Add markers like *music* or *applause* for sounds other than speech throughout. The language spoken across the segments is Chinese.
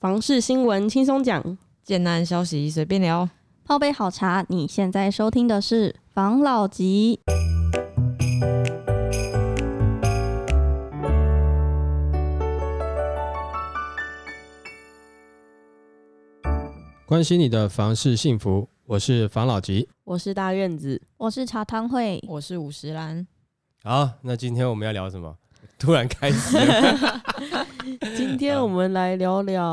房事新闻轻松讲，简单消息随便聊。泡杯好茶，你现在收听的是房老吉。关心你的房事幸福，我是房老吉。我是大院子，我是茶汤会，我是五十兰，好，那今天我们要聊什么？突然开始，*laughs* 今天我们来聊聊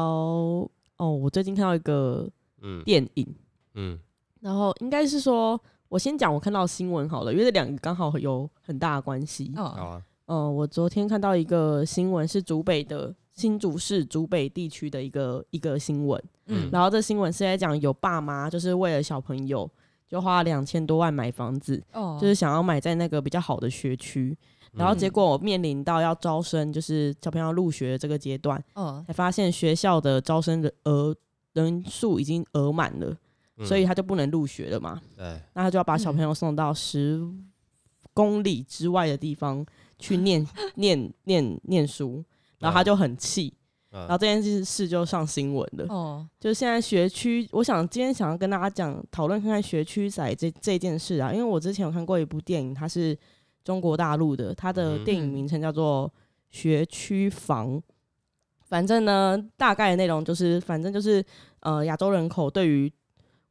哦，我最近看到一个嗯。电影，嗯。然后应该是说，我先讲我看到新闻好了，因为这两个刚好有很大的关系。啊，嗯，我昨天看到一个新闻，是竹北的新竹市竹北地区的一个一个新闻，嗯。然后这新闻是在讲有爸妈就是为了小朋友就花两千多万买房子，哦。就是想要买在那个比较好的学区，然后结果我面临到要招生，就是小朋友入学的这个阶段，嗯，才发现学校的招生的额人数已经额满了，嗯。所以他就不能入学了嘛。对，那他就要把小朋友送到十公里之外的地方去念 *laughs* 念念念书，然后他就很气，然后啊这件事事就上新闻了。哦，就是现在学区，我想今天想要跟大家讲讨论看看学区仔这这件事啊，因为我之前有看过一部电影，它是中国大陆的，它的嗯电影名称叫做《学区房》。反正呢，大概的内容就是，反正就是呃，亚洲人口对于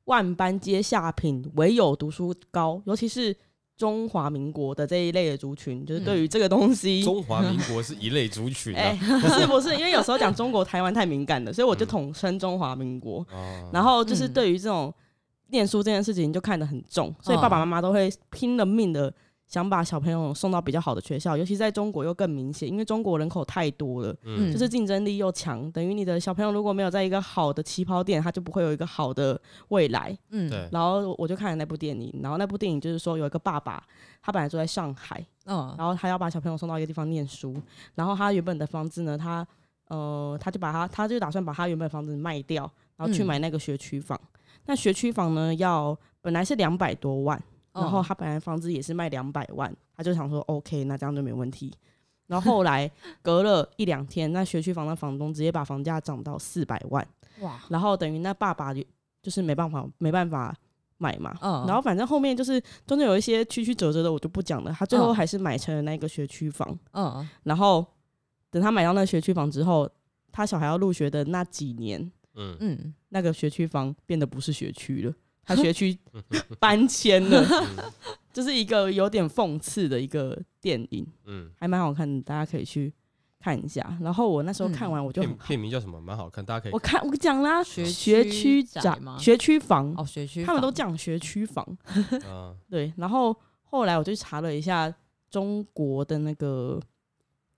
万般皆下品，唯有读书高，尤其是中华民国的这一类的族群，就是对于这个东西，中华民国是一类族群 *laughs* 哎、啊。不是不是，因为有时候讲中国台湾太敏感了，所以我就嗯。统称中华民国。哦。然后就是嗯。对于这种念书这件事情就看得很重，所以哦爸爸妈妈都会拼了命的想把小朋友送到比较好的学校，尤其在中国又更明显，因为中国人口太多了，嗯。就是竞争力又强，等于你的小朋友如果没有在一个好的起跑点，他就不会有一个好的未来。嗯，对，然后我就看了那部电影，然后那部电影就是说有一个爸爸，他本来住在上海，哦，然后他要把小朋友送到一个地方念书，然后他原本的房子呢，他呃，他就把他，他就打算把他原本的房子卖掉，然后去嗯。买那个学区房。那学区房呢，要本来是两百多万，然后哦他本来房子也是卖两百万，他就想说 OK，那这样就没问题。然后后来隔了一两天，那学区房的房东直接把房价涨到四百万，哇，然后等于那爸爸就就是没办法没办法买嘛。嗯然后反正后面就是中间有一些曲曲折折的，我就不讲了。他最后嗯还是买成了那个学区房。嗯，然后等他买到那个学区房之后，他小孩要入学的那几年，嗯嗯，那个学区房变得不是学区了，他学区 *laughs* 搬迁了，嗯 *laughs* 就是一个有点讽刺的一个电影，嗯，还蛮好看的，大家可以去看一下。然后我那时候看完，我就很片片名叫什么？蛮好看，大家可以我看我讲啦，学学区宅吗学区房，哦，学区他们都讲学区房。啊，*laughs* 对，然后后来我就查了一下中国的那个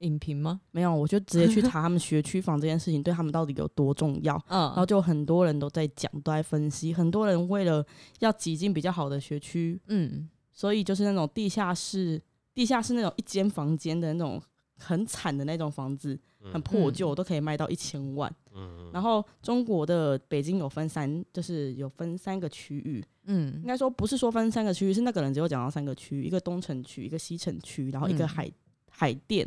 影评吗？*laughs* 没有，我就直接去 *laughs* 查他们学区房这件事情对他们到底有多重要。嗯，然后就很多人都在讲，都在分析，很多人为了要挤进比较好的学区，嗯，所以就是那种地下室、地下室那种一间房间的那种很惨的那种房子，很破旧，都可以卖到一千万。嗯然后中国的北京有分三，就是有分三个区域，嗯应嗯，该说不是说分三个区域，是那个人只有讲到三个区域，一个东城区，一个西城区，然后一个嗯海、海淀。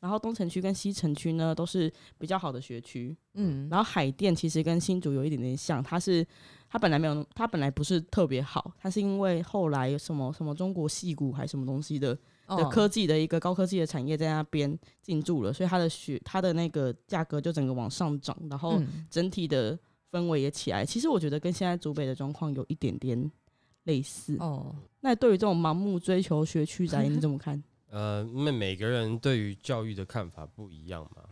然后东城区跟西城区呢都是比较好的学区，嗯，然后海淀其实跟新竹有一点点像，它是它本来没有，它本来不是特别好，它是因为后来有什么什么中国戏骨还是什么东西的的哦科技的一个高科技的产业在那边进驻了，所以它的学它的那个价格就整个往上涨，然后嗯整体的氛围也起来。其实我觉得跟现在竹北的状况有一点点类似。哦，那对于这种盲目追求学区宅，你怎么看？*laughs* 呃，那每个人对于教育的看法不一样嘛。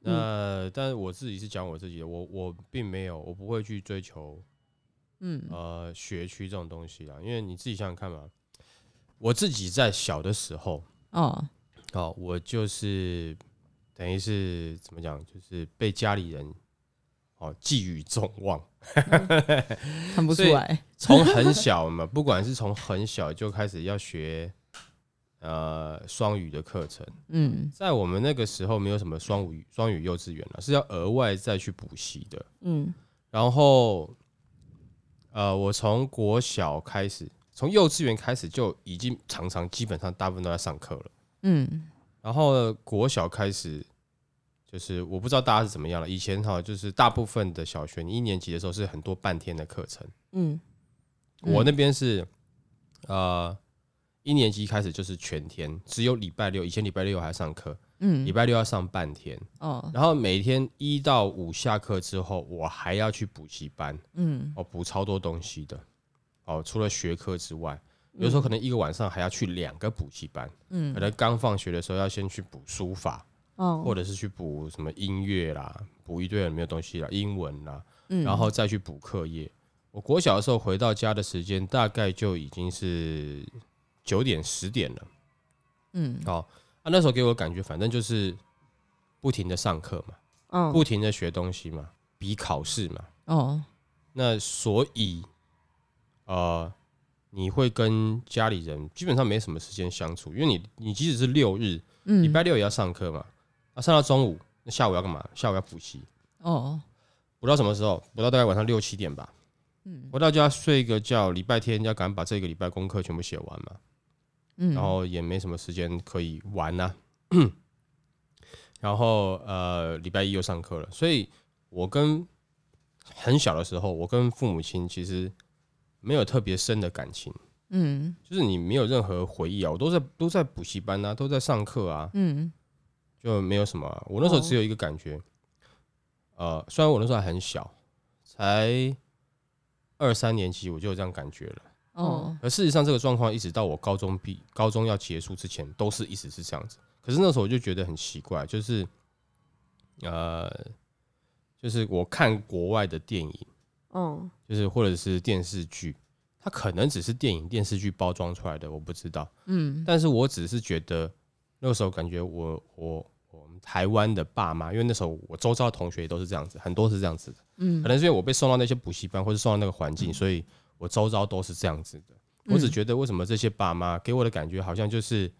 那但是我自己是讲我自己的，我我并没有，我不会去追求嗯，呃学区这种东西啦，因为你自己想想看嘛，我自己在小的时候，哦，哦，我就是等于是怎么讲，就是被家里人哦寄予众望，*laughs* 看不出来，从很小嘛，不管是从很小就开始要学呃双语的课程，嗯，在我们那个时候没有什么双语双语幼稚园了，是要额外再去补习的。嗯然后，呃，我从国小开始，从幼稚园开始就已经常常基本上大部分都在上课了。嗯，然后呢国小开始就是我不知道大家是怎么样了。以前哈，就是大部分的小学，你一年级的时候是很多半天的课程，嗯我那边是呃一年级开始就是全天，只有礼拜六，以前礼拜六还上课，嗯礼拜六要上半天，哦。然后每天一到五下课之后，我还要去补习班，嗯。哦，补超多东西的，哦，除了学科之外，有时候可能一个晚上还要去两个补习班，嗯。可嗯能刚放学的时候要先去补书法，哦，或者是去补什么音乐啦，补一堆有没有东西啦，英文啦，嗯。然后再去补课业。我国小的时候回到家的时间大概就已经是九点十点了，嗯哦，啊，那时候给我感觉反正就是不停的上课嘛，嗯不停的学东西嘛，比考试嘛，哦那所以呃，你会跟家里人基本上没什么时间相处，因为你你即使是六日，嗯礼拜六也要上课嘛，啊，上到中午，那下午要干嘛？下午要补习，哦补到什么时候？补到大概晚上六七点吧。嗯回到家睡一个觉，礼拜天要赶把这个礼拜功课全部写完嘛，嗯。然后也没什么时间可以玩呐、*clears throat* 然后呃，礼拜一又上课了，所以我跟很小的时候，我跟父母亲其实没有特别深的感情，嗯。就是你没有任何回忆啊，我都在都在补习班啊，都在上课啊，嗯。就没有什么啊、我那时候只有一个感觉，呃，虽然我那时候还很小，才二三年级我就有这样感觉了。哦而事实上，这个状况一直到我高中毕高中要结束之前，都是一直是这样子。可是那时候我就觉得很奇怪，就是呃，就是我看国外的电影，嗯就是或者是电视剧，它可能只是电影电视剧包装出来的，我不知道。嗯但是我只是觉得那个时候感觉我我我们台湾的爸妈，因为那时候我周遭的同学也都是这样子，很多是这样子的。嗯可能是因为我被送到那些补习班，或者送到那个环境，所以我周遭都是这样子的。我只嗯觉得为什么这些爸妈给我的感觉好像就是，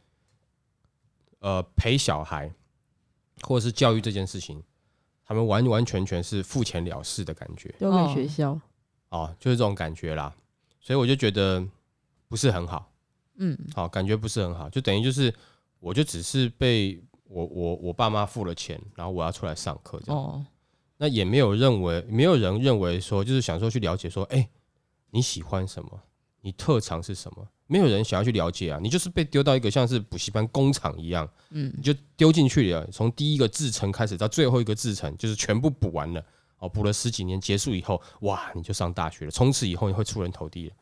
呃，陪小孩或者是教育这件事情，他们完完全全是付钱了事的感觉丢给学校，哦，就是这种感觉啦。所以我就觉得不是很好，嗯好、感觉不是很好，就等于就是我就只是被我我我爸妈付了钱，然后我要出来上课这样。哦那也没有认为，没有人认为说，就是想说去了解说，哎、你喜欢什么？你特长是什么？没有人想要去了解啊！你就是被丢到一个像是补习班工厂一样，嗯你就丢进去了。从第一个制程开始到最后一个制程，就是全部补完了。哦，补了十几年，结束以后，哇，你就上大学了，从此以后你会出人头地了。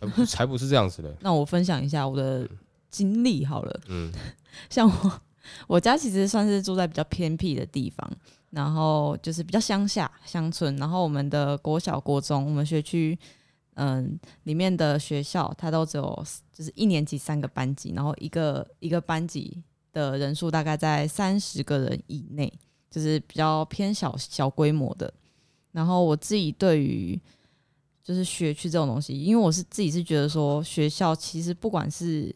才不才不是这样子的，*laughs* 那我分享一下我的经历好了。嗯 *laughs* 像我，我家其实算是住在比较偏僻的地方，然后就是比较乡下乡村，然后我们的国小、国中，我们学区，嗯，里面的学校它都只有就是一年级三个班级，然后一个一个班级的人数大概在三十个人以内，就是比较偏小小规模的。然后我自己对于就是学区这种东西，因为我是自己是觉得说，学校其实不管是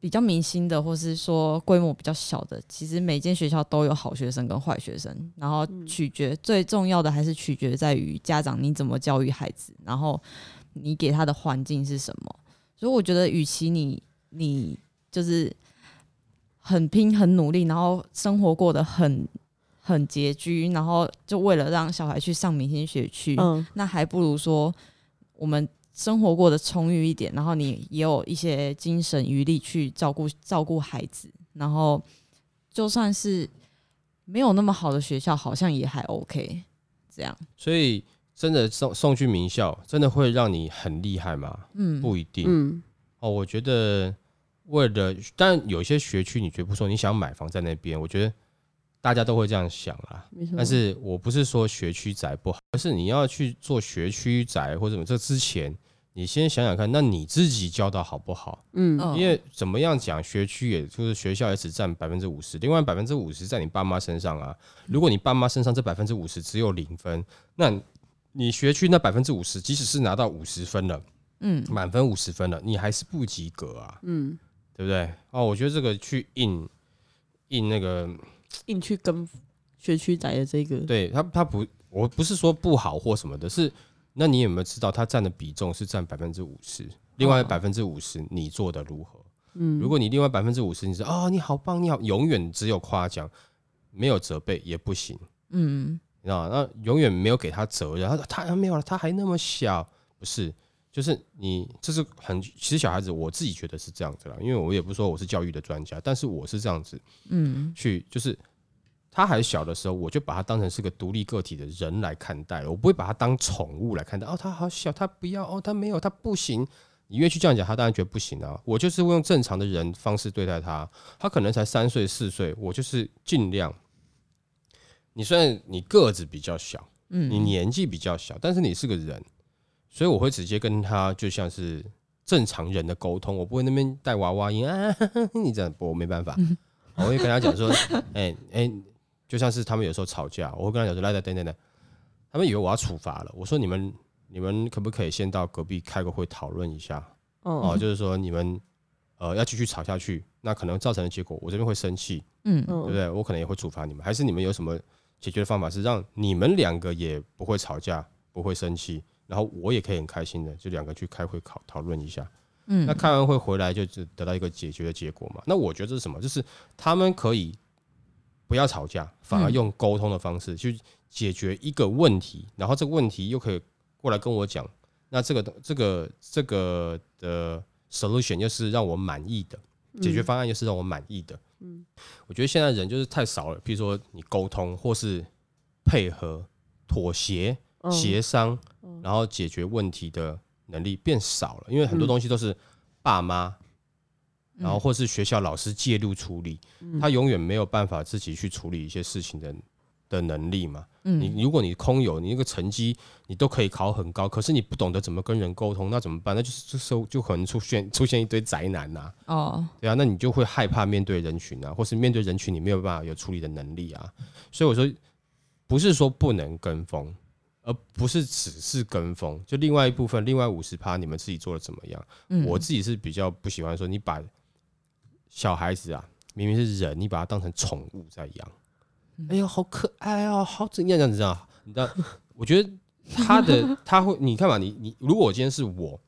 比较明星的，或是说规模比较小的，其实每间学校都有好学生跟坏学生，然后取决、最重要的还是取决在于家长你怎么教育孩子，然后你给他的环境是什么。所以我觉得，与其你你就是很拼很努力，然后生活过得很很拮据，然后就为了让小孩去上明星学区，嗯。那还不如说我们生活过得充裕一点，然后你也有一些精神余力去照顾照顾孩子，然后就算是没有那么好的学校，好像也还 OK。这样，所以真的送送去名校，真的会让你很厉害吗？嗯，不一定。嗯哦，我觉得为了，但有些学区你绝不说你想买房在那边，我觉得大家都会这样想啦。没错，但是我不是说学区宅不好，而是你要去做学区宅或者什么，这之前你先想想看，那你自己教的好不好？嗯嗯因为怎么样讲，学区也就是学校也只占百分之五十，另外百分之五十在你爸妈身上啊。如果你爸妈身上这百分之五十只有零分，那你学区那百分之五十，即使是拿到五十分了，嗯满分五十分了，你还是不及格啊。嗯，对不对？哦，我觉得这个去印印那个，印去跟学区仔的这个，对他他不，我不是说不好或什么的，是那你有没有知道他占的比重是占百分之五十，另外哦百分之五十你做的如何？嗯，如果你另外百分之五十你是哦你好棒你好，永远只有夸奖，没有责备也不行，嗯。你知道吗？那永远没有给他责任，他说他没有了，他还那么小，不是，就是你这是很，其实小孩子我自己觉得是这样子啦，因为我也不是说我是教育的专家，但是我是这样子嗯。去，就是他还小的时候，我就把他当成是个独立个体的人来看待了，我不会把他当宠物来看待。哦，他好小，他不要，哦，他没有，他不行。你越去这样讲，他当然觉得不行啊。我就是会用正常的人方式对待他，他可能才三岁四岁，我就是尽量。你虽然你个子比较小，嗯，你年纪比较小，但是你是个人，所以我会直接跟他就像是正常人的沟通，我不会那边带娃娃音啊，*laughs* 你这样我没办法，我会跟他讲说，*laughs* 哎、哎、就像是他们有时候吵架，我会跟他讲说，来来等等等，他们以为我要处罚了，我说你们你们可不可以先到隔壁开个会讨论一下？哦，嗯就是说你们呃要继续吵下去，那可能造成的结果，我这边会生气，嗯对不对？我可能也会处罚你们，还是你们有什么解决的方法，是让你们两个也不会吵架，不会生气，然后我也可以很开心的，就两个去开会讨讨论一下。嗯那开完会回来就只得到一个解决的结果嘛？那我觉得这是什么？就是他们可以不要吵架，反而嗯。用沟通的方式去解决一个问题，然后这个问题又可以过来跟我讲，那这个这个这个的 solution 又是让我满意的，解决方案又是让我满意的。嗯，我觉得现在人就是太少了，譬如说你沟通或是配合、妥协、嗯。协商，然后解决问题的能力变少了，因为很多东西都是爸妈，然后或是学校老师介入处理，他永远没有办法自己去处理一些事情的的能力嘛。你嗯如果你空有你那个成绩，你都可以考很高，可是你不懂得怎么跟人沟通，那怎么办？那就是这时候就可能出现出现一堆宅男呐、哦对啊，那你就会害怕面对人群啊，或是面对人群你没有办法有处理的能力啊。所以我说，不是说不能跟风，而不是只是跟风，就另外一部分，另外五十趴你们自己做的怎么样？嗯我自己是比较不喜欢说你把小孩子啊，明明是人，你把它当成宠物在养。哎呦，好可爱哦，好怎样这样子啊？你知道，我觉得他的 *laughs* 他会，你看嘛，你你如果我今天是我，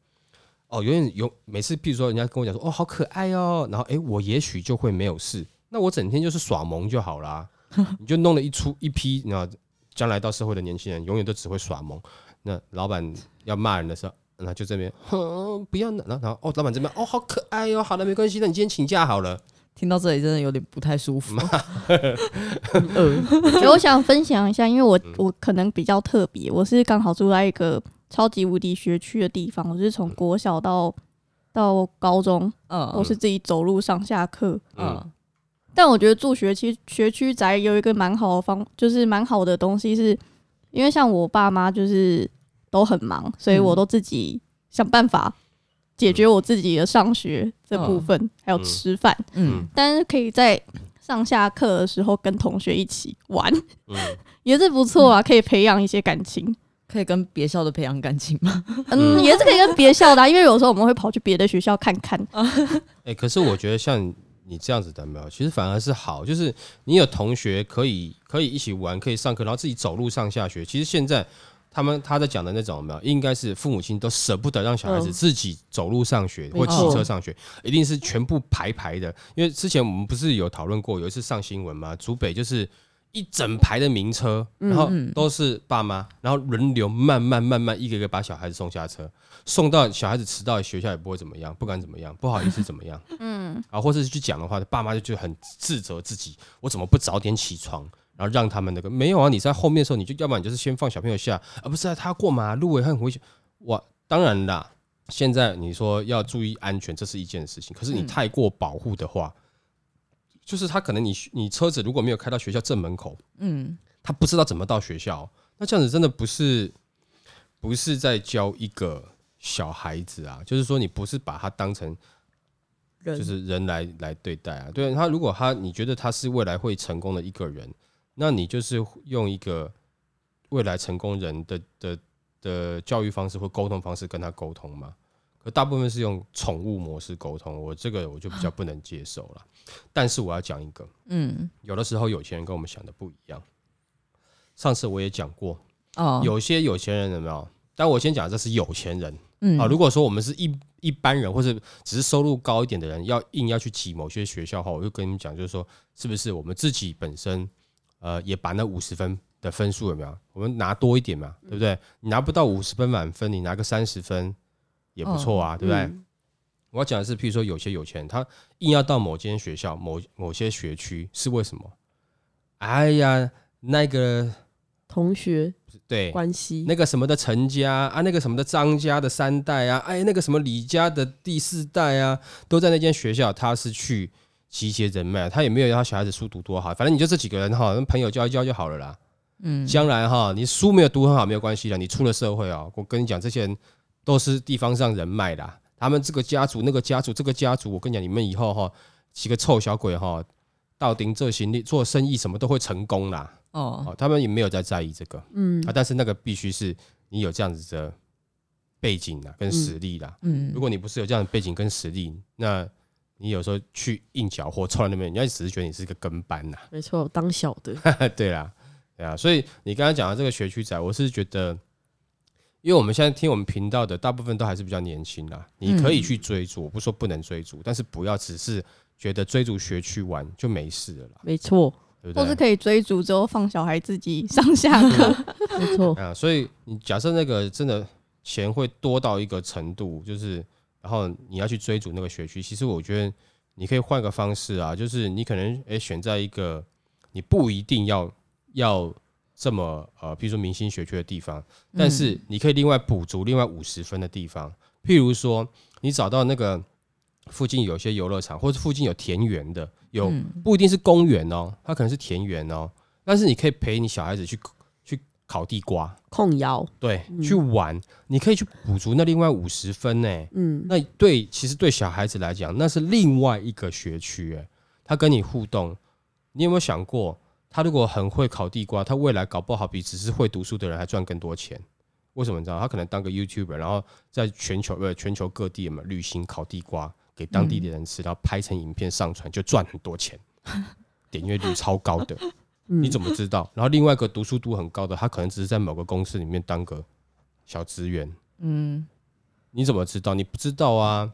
哦，永远有每次，譬如说人家跟我讲说，哦，好可爱哦，然后哎，我也许就会没有事，那我整天就是耍萌就好啦。*laughs* 你就弄了一出一批，然后将来到社会的年轻人，永远都只会耍萌。那老板要骂人的时候，那就这边，哼，*laughs* 不要闹，然后然后哦，老板这边，哦，好可爱哦，好了，没关系，那你今天请假好了。听到这里真的有点不太舒服。欸 *laughs* 我想分享一下，因为我我可能比较特别，我是刚好住在一个超级无敌学区的地方，我是从国小到到高中，嗯我是自己走路上下课。嗯但我觉得住学区学区宅有一个蛮好的方，就是蛮好的东西是，因为像我爸妈就是都很忙，所以我都自己想办法解决我自己的上学这部分，还有吃饭。嗯但是可以在上下课的时候跟同学一起玩，嗯，*laughs* 也是不错啊，可以培养一些感情。可以跟别校的培养感情吗？嗯，也是可以跟别校的啊、因为有时候我们会跑去别的学校看看。*laughs* 哎、可是我觉得像你这样子的没有，其实反而是好，就是你有同学可以可以一起玩，可以上课，然后自己走路上下学。其实现在他们他在讲的那种有没有，应该是父母亲都舍不得让小孩子嗯。自己走路上学、或骑车上学，一定是全部排排的。因为之前我们不是有讨论过，有一次上新闻嘛，竹北就是。一整排的名车，然后嗯都是爸妈，然后轮流慢慢慢慢一个一个把小孩子送下车，送到小孩子迟到学校也不会怎么样，不管怎么样，不好意思怎么样，*laughs* 嗯，啊，或者是去讲的话，爸妈就就很自责自己，我怎么不早点起床，然后让他们那个没有啊？你在后面的时候，你就要不然你就是先放小朋友下，而、不是啊，他过马路也很危险。哇，当然啦，现在你说要注意安全，这是一件事情，可是你嗯太过保护的话，就是他可能你你车子如果没有开到学校正门口，嗯他不知道怎么到学校，那这样子真的不是不是在教一个小孩子啊，就是说你不是把他当成就是人来来对待啊。对他，如果他你觉得他是未来会成功的一个人，那你就是用一个未来成功人的的的教育方式或沟通方式跟他沟通嘛。可大部分是用宠物模式沟通，我这个我就比较不能接受了。但是我要讲一个，嗯有的时候有钱人跟我们想的不一样。上次我也讲过，哦有些有钱人有没有？但我先讲这是有钱人嗯啊。如果说我们是一一般人，或是只是收入高一点的人，要硬要去挤某些学校的话，我就跟你们讲，就是说，是不是我们自己本身呃，也把那五十分的分数有没有？我们拿多一点嘛，对不对？你拿不到五十分满分，你拿个三十分也不错啊，对不对？嗯我要讲的是，譬如说有些有钱人，他硬要到某间学校、某某些学区，是为什么？哎呀，那个同学对，关系，那个什么的陈家啊，那个什么的张家的三代啊，哎，那个什么李家的第四代啊，都在那间学校，他是去集结人脉，他也没有要他小孩子书读多好，反正你就这几个人哈，跟朋友交一交就好了啦。嗯，将来哈，你书没有读很好没有关系的，你出了社会啊，我跟你讲，这些人都是地方上人脉啦。他们这个家族、那个家族、这个家族，我跟你讲，你们以后哈几个臭小鬼哈，到顶这行李做生意什么都会成功啦。哦，哦，他们也没有在在意这个嗯啊，但是那个必须是你有这样子的背景啦，跟实力啦。嗯如，果你不是有这样的背景跟实力，那你有时候去硬搅和凑在那边，人家只是觉得你是个跟班呐。没错，当小的，*laughs* 对啦，对啊，所以你刚刚讲的这个学区仔，我是觉得，因为我们现在听我们频道的大部分都还是比较年轻啦，你可以去追逐，我不说不能追逐，但是不要只是觉得追逐学区玩就没事了啦，没错，对不对？或是可以追逐之后放小孩自己上下课。没错，*laughs* 啊，所以你假设那个真的钱会多到一个程度，就是然后你要去追逐那个学区，其实我觉得你可以换个方式啊，就是你可能诶、选在一个你不一定要要这么呃，譬如说明星学区的地方，但是你可以另外补足另外五十分的地方，譬如说你找到那个附近有些游乐场，或者附近有田园的，有嗯。不一定是公园哦，它可能是田园哦，但是你可以陪你小孩子去去烤地瓜。控窑，对，去玩，你可以去补足那另外五十分呢。嗯，那对，其实对小孩子来讲，那是另外一个学区，哎，他跟你互动，你有没有想过，他如果很会烤地瓜，他未来搞不好比只是会读书的人还赚更多钱？为什么你知道？他可能当个 YouTuber，然后在全球呃全球各地嘛旅行烤地瓜给当地的人吃，然后拍成影片上传，就赚很多钱，*laughs* 点阅率超高的。你怎么知道？然后另外一个读书度很高的，他可能只是在某个公司里面当个小职员，嗯，你怎么知道？你不知道啊。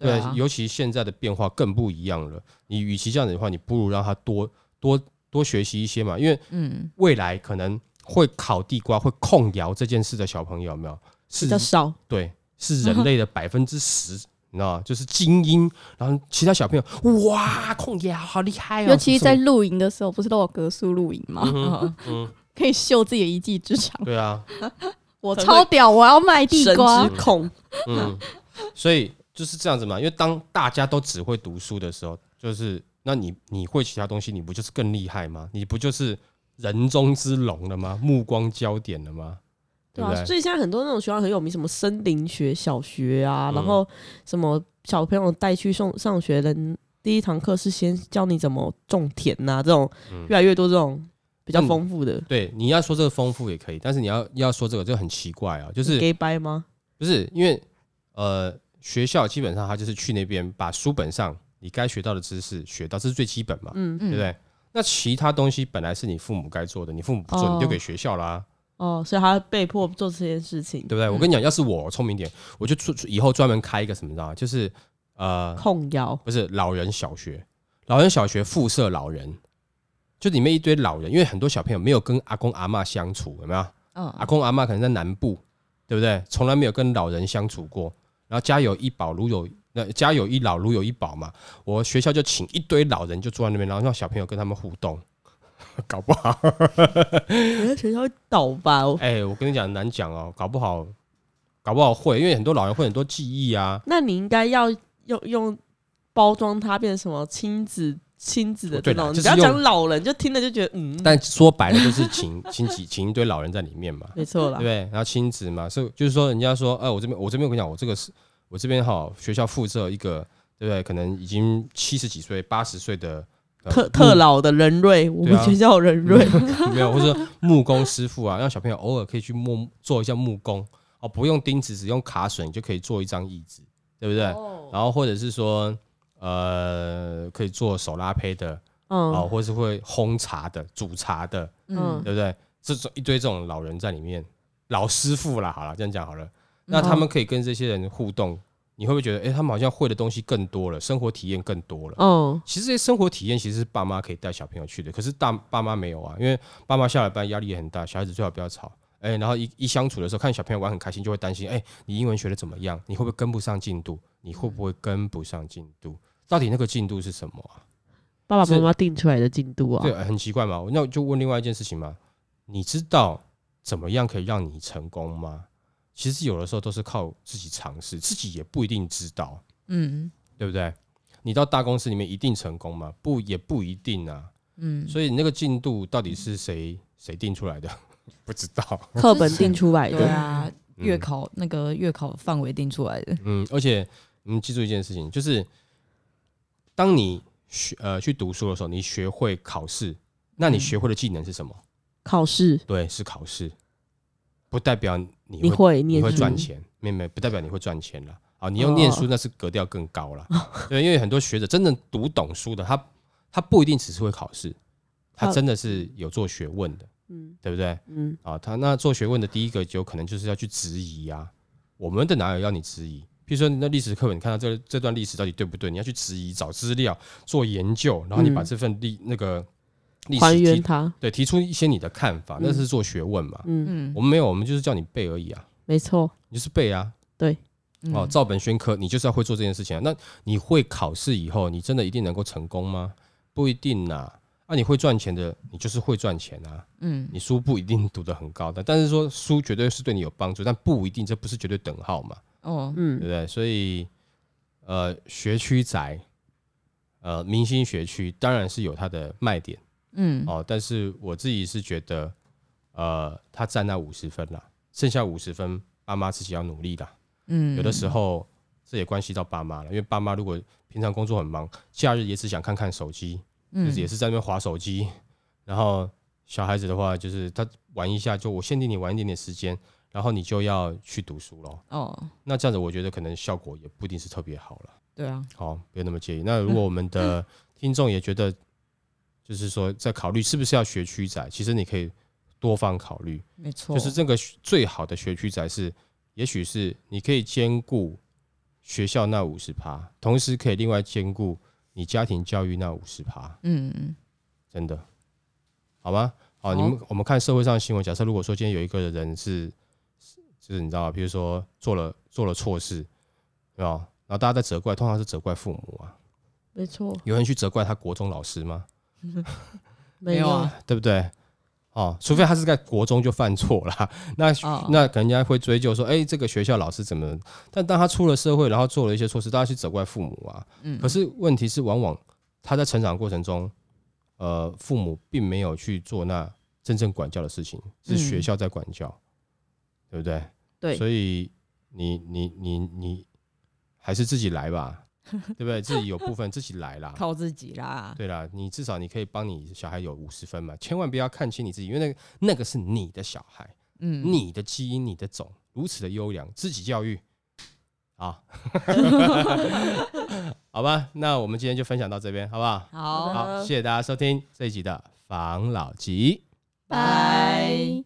对，尤其现在的变化更不一样了。你与其这样子的话，你不如让他多多多学习一些嘛，因为嗯，未来可能会烤地瓜、会控窑这件事的小朋友，有没有是比较少，对，是人类的百分之十，你知道？就是精英，然后其他小朋友哇，控窑好厉害哦，尤其在露营的时候，不是都有格数露营吗？嗯 *laughs* 嗯，可以秀自己的一技之长。对啊，我超屌，我要卖地瓜之。控，嗯，所以就是这样子嘛。因为当大家都只会读书的时候，就是那你你会其他东西，你不就是更厉害吗？你不就是人中之龙了吗？目光焦点了吗？对啊，对？所以现在很多那种学校很有名，什么森林学小学啊，嗯然后什么小朋友带去送上学的第一堂课是先教你怎么种田呐、这种嗯越来越多这种比较丰富的，对，你要说这个丰富也可以，但是你要要说这个就很奇怪啊，就是给掰吗？不是因为呃学校基本上他就是去那边把书本上你该学到的知识学到，这是最基本嘛，嗯，对对不对？那其他东西本来是你父母该做的，你父母不做，哦你就给学校啦、哦，所以他被迫做这件事情，对不对？我跟你讲，要是我聪明点，我就出以后专门开一个什么，你知道吗？就是呃，控窑，不是老人小学，老人小学附设老人，就里面一堆老人，因为很多小朋友没有跟阿公阿嬷相处，有没有？阿嗯，公阿嬷可能在南部，对不对？从来没有跟老人相处过。然后家有一宝，如有那家有一老，如有一宝嘛。我学校就请一堆老人就坐在那边，然后让小朋友跟他们互动，*laughs* 搞不好，我在学校会倒吧？我哎、我跟你讲难讲哦，搞不好，搞不好会，因为很多老人会很多记忆啊。那你应该要用用包装它变成什么亲子亲子的这种，对不要讲用老人，就听了就觉得嗯，但说白了就是请请几请一堆老人在里面嘛，没错啦对不，对？然后亲子嘛，所以就是说人家说，哎、我这边我这边我跟你讲，我这个是我这边哈学校附设一个，对不对？可能已经七十几岁、八十岁的。呃特特老的人瑞，我们学校人瑞，没有，或者说木工师傅啊，*laughs* 让小朋友偶尔可以去木做一下木工。哦，不用钉子，只用卡榫就可以做一张椅子，对不对？哦。然后或者是说，呃，可以做手拉胚的嗯。哦，或是会烘茶的、煮茶的，嗯。对不对？这种一堆这种老人在里面，老师傅啦，好了，这样讲好了，那他们可以跟这些人互动，你会不会觉得，哎、他们好像会的东西更多了，生活体验更多了？嗯，其实这些生活体验其实是爸妈可以带小朋友去的，可是大爸妈没有啊，因为爸妈下了班压力也很大，小孩子最好不要吵。哎、然后一一相处的时候，看小朋友玩很开心，就会担心，哎、你英文学的怎么样？你会不会跟不上进度？你会不会跟不上进度？到底那个进度是什么啊？爸爸妈妈定出来的进度啊对，，很奇怪嘛。那我就问另外一件事情嘛，你知道怎么样可以让你成功吗？其实有的时候都是靠自己尝试，自己也不一定知道，嗯对不对？你到大公司里面一定成功吗？不，也不一定啊。嗯，所以你那个进度到底是谁谁定出来的？*laughs* 不知道。*laughs* 课本定出来的，对啊，嗯月考那个月考范围定出来的，嗯，而且你记住一件事情，就是当你学呃去读书的时候，你学会考试，那你嗯学会的技能是什么？考试对，是考试，不代表你你会你会赚，钱，没有没，不代表你会赚钱了。啊，你用念书那是格调更高了。*laughs* 对，因为很多学者真正读懂书的，他他不一定只是会考试，他他真的是有做学问的，嗯对不对？嗯，啊，他那做学问的第一个就可能就是要去质疑啊，我们的哪有要你质疑？比如说你那历史课本，你看到这这段历史到底对不对？你要去质疑、找资料、做研究，然后你把嗯这份历那个历史还原提它，对提出一些你的看法，那嗯是做学问嘛。嗯，嗯我们没有，我们就是叫你背而已啊，没错，你就是背啊。对哦，照本宣科，你就是要会做这件事情啊。那你会考试以后，你真的一定能够成功吗？不一定呐。啊，你会赚钱的，你就是会赚钱啊。嗯你书不一定读得很高的，但是说书绝对是对你有帮助，但不一定，这不是绝对等号嘛，哦嗯对嗯不对？所以，呃，学区宅，呃，明星学区当然是有它的卖点嗯哦，但是我自己是觉得，呃，他占那五十分啦，剩下五十分，爸妈自己要努力啦。嗯，有的时候这也关系到爸妈了，因为爸妈如果平常工作很忙，假日也只想看看手机，嗯就是也是在那边划手机，然后小孩子的话就是他玩一下，就我限定你玩一点点时间，然后你就要去读书咯。哦，那这样子我觉得可能效果也不一定是特别好了。对啊，好，不要那么介意。那如果我们的 *laughs* 听众也觉得，就是说在考虑是不是要学区仔，其实你可以多方考虑。没错，就是这个最好的学区仔是，也许是你可以兼顾学校那五十趴，同时可以另外兼顾你家庭教育那五十趴，嗯嗯真的，好吗？好，你们我们看社会上的新闻，假设如果说今天有一个人是，就是你知道吗？比如说做了做了错事，对吧？然后大家在责怪，通常是责怪父母啊，没错，有人去责怪他国中老师吗？*laughs* 没有啊，对不对？哦，除非他是在国中就犯错了，*laughs* 那、哦那可能人家会追究说，哎、这个学校老师怎么？但当他出了社会，然后做了一些错事，大家去责怪父母啊。嗯，可是问题是，往往他在成长过程中，呃，父母并没有去做那真正管教的事情，是嗯学校在管教，对不对？对所以你你你你还是自己来吧，*laughs* 对不对？自己有部分自己来啦。靠自己啦，对啦，你至少你可以帮你小孩有五十分嘛，千万不要看清你自己，因为那个那个是你的小孩，嗯，你的基因、你的种如此的优良，自己教育。啊，*laughs* 好吧，那我们今天就分享到这边，好不好？好，好，谢谢大家收听这一集的防老集。拜。